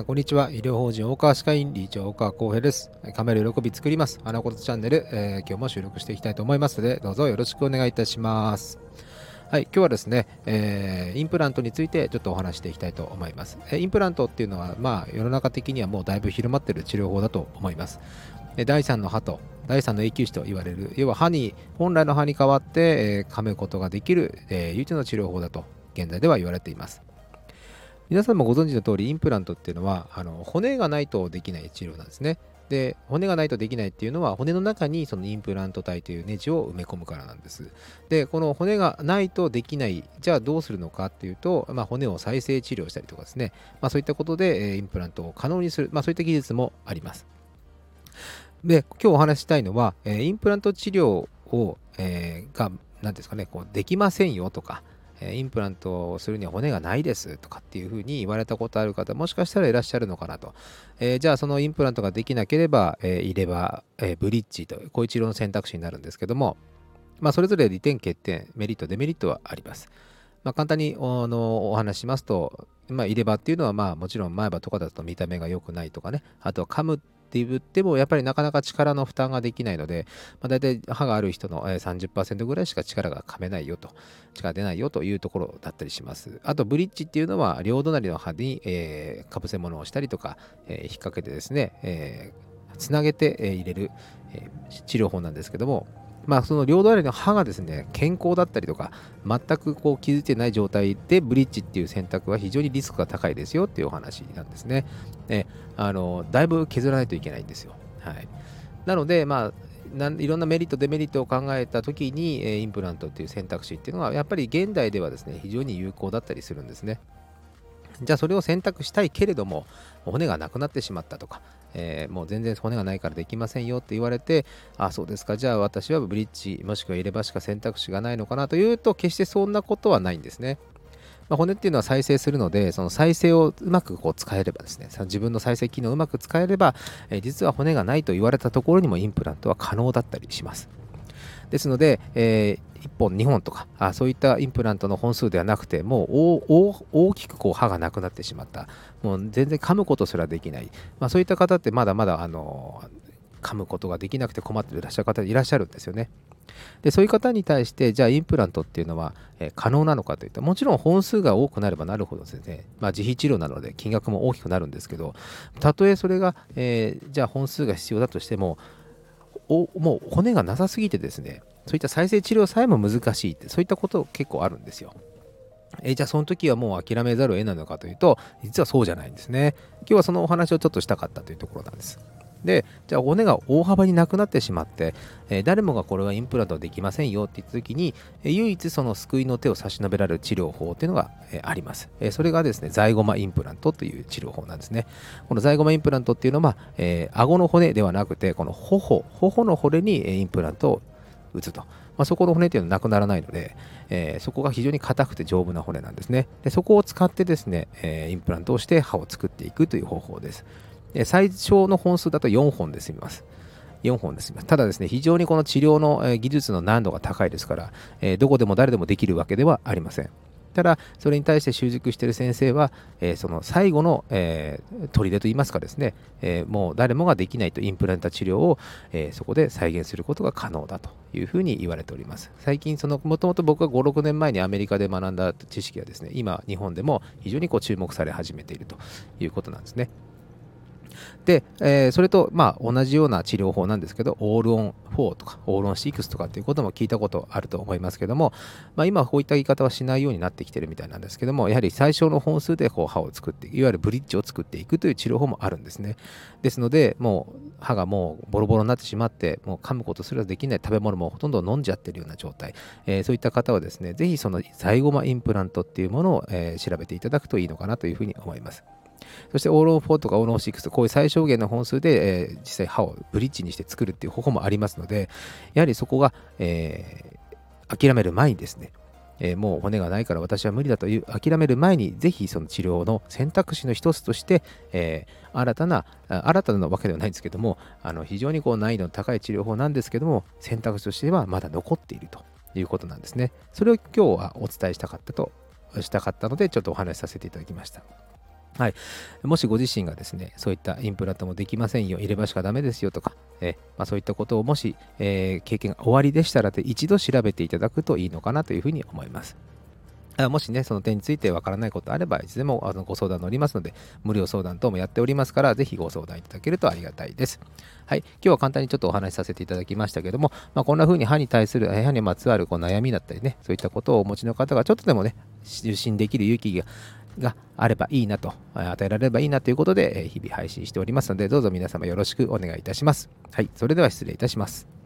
さん、こんにちは。医療法人大川歯科院理事長、大川浩平です。カメラ喜び作ります。花ことチャンネル、えー、今日も収録していきたいと思いますので、どうぞよろしくお願いいたします。はい、今日はですね、えー、インプラントについてちょっとお話していきたいと思います。えインプラントっていうのは、まあ、世の中的にはもうだいぶ広まってる治療法だと思います。第3の歯と第3の永久歯と言われる、要は歯に、本来の歯に代わって、えー、噛むことができる、えー、唯一の治療法だと現在では言われています。皆さんもご存知の通りインプラントっていうのはあの骨がないとできない治療なんですね。で骨がないとできないっていうのは骨の中にそのインプラント体というネジを埋め込むからなんです。でこの骨がないとできないじゃあどうするのかっていうと、まあ、骨を再生治療したりとかですね、まあ、そういったことでインプラントを可能にする、まあ、そういった技術もあります。で今日お話ししたいのはインプラント治療を、えー、が何ですかねこうできませんよとかインプラントをするには骨がないですとかっていうふうに言われたことある方もしかしたらいらっしゃるのかなと、えー、じゃあそのインプラントができなければ、えー、入れ歯、えー、ブリッジとこういう治療の選択肢になるんですけども、まあ、それぞれ利点欠点メリットデメリットはあります、まあ、簡単におのお話しますと、まあ、入れ歯っていうのはまあもちろん前歯とかだと見た目が良くないとかね。あとは噛むって言ってもやっぱりなかなか力の負担ができないので、まあ、大体歯がある人の30%ぐらいしか力が噛めないよと力出ないよというところだったりしますあとブリッジっていうのは両隣の歯に、えー、かぶせ物をしたりとか、えー、引っ掛けてですね、えー、つなげて、入れる、え治療法なんですけどもまあ、その両隣の歯がですね健康だったりとか全くこう気づいてない状態でブリッジっていう選択は非常にリスクが高いですよっていうお話なんですね。ねあのだいぶ削らないといけないんですよ。はい、なので、まあいろんなメリット、デメリットを考えたときに、インプラントっていう選択肢っていうのは、やっぱり現代ではですね、非常に有効だったりするんですね。じゃあそれを選択したいけれども骨がなくなってしまったとか、えー、もう全然骨がないからできませんよって言われてあそうですかじゃあ私はブリッジもしくは入れ歯しか選択肢がないのかなというと決してそんなことはないんですね。まあ、骨っていうのは再生するので、その再生をうまくこう使えればですね、自分の再生機能をうまく使えれば、え、実は骨がないと言われたところにもインプラントは可能だったりします。ですので、えー1本2本とかあそういったインプラントの本数ではなくてもう大きくこう歯がなくなってしまったもう全然噛むことすらできない、まあ、そういった方ってまだまだあの噛むことができなくて困っていらっしゃる方いらっしゃるんですよね。でそういう方に対してじゃあインプラントっていうのは、え、可能なのかといったもちろん本数が多くなればなるほどですね、まあ、自費治療なので金額も大きくなるんですけどたとえそれが、えー、じゃあ本数が必要だとしてももう骨がなさすぎてですねそういった再生治療さえも難しいってそういったこと結構あるんですよ。えじゃあその時はもう諦めざるを得ないのかというと実はそうじゃないんですね。今日はそのお話をちょっとしたかったというところなんです。で、じゃあ骨が大幅になくなってしまって、えー、誰もがこれはインプラントできませんよって言った時に、えー、唯一その救いの手を差し伸べられる治療法っていうのが、えー、あります、えそれがですね、ザイゴマインプラントという治療法なんですね。このザイゴマインプラントっていうのは、えー、顎の骨ではなくて、この頬、頬の骨にインプラントを打つと。まあ、そこの骨っていうのはなくならないので、え、そこが非常に硬くて丈夫な骨なんですね。でそこを使ってですね、え、インプラントをして歯を作っていくという方法です。最小の本数だと4本で済みます。4本で済みます。ただですね、非常にこの治療の技術の難度が高いですから、えどこでも誰でもできるわけではありません。ただ、それに対して習熟している先生は、え、その最後の、えー、砦といいますかですね、え、もう誰もができないとインプラント治療を、えそこで再現することが可能だというふうに言われております。最近、その、もともと僕が5、6年前にアメリカで学んだ知識はですね、今、日本でも非常にこう注目され始めているということなんですね。で、えー、それと、まあ、同じような治療法なんですけど、オールオン4とか、オールオン6とかっていうことも聞いたことあると思いますけども、まあ、今こういった言い方はしないようになってきてるみたいなんですけども、やはり最小の本数でこう歯を作って、いわゆるブリッジを作っていくという治療法もあるんですね。ですので、もう歯がもうボロボロになってしまって、もう噛むことすらできない食べ物もほとんど飲んじゃってるような状態、えー、そういった方はですね、ぜひそのザイゴマインプラントっていうものを、えー、調べていただくといいのかなというふうに思います。そしてオーロン4とかオーロン6こういう最小限の本数で、えー、実際歯をブリッジにして作るっていう方法もありますのでやはりそこが、えー、諦める前にですねえー、もう骨がないから私は無理だという諦める前にぜひその治療の選択肢の一つとして、えー、新たな新たなわけではないんですけどもあの非常にこう難易度の高い治療法なんですけども選択肢としてはまだ残っているということなんですね。それを今日はお伝えしたかったとしたかったのでちょっとお話しさせていただきました。はい、もしご自身がですね、そういったインプラントもできませんよ、入れ歯しかダメですよとか、えまあ、そういったことをもし、えー、経験が終わりでしたらで、一度調べていただくといいのかなというふうに思います。もしね、その点についてわからないことあれば、いつでもあのご相談乗りますので、無料相談等もやっておりますから、ぜひご相談いただけるとありがたいです。はい。今日は簡単にちょっとお話しさせていただきましたけども、まあ、こんな風に歯に対する、歯にまつわるこう悩みだったりね、そういったことをお持ちの方がちょっとでもね、受診できる勇気ががあればいいなと、与えられればいいなということで、日々配信しておりますので、どうぞ皆様よろしくお願いいたします。はい。それでは失礼いたします。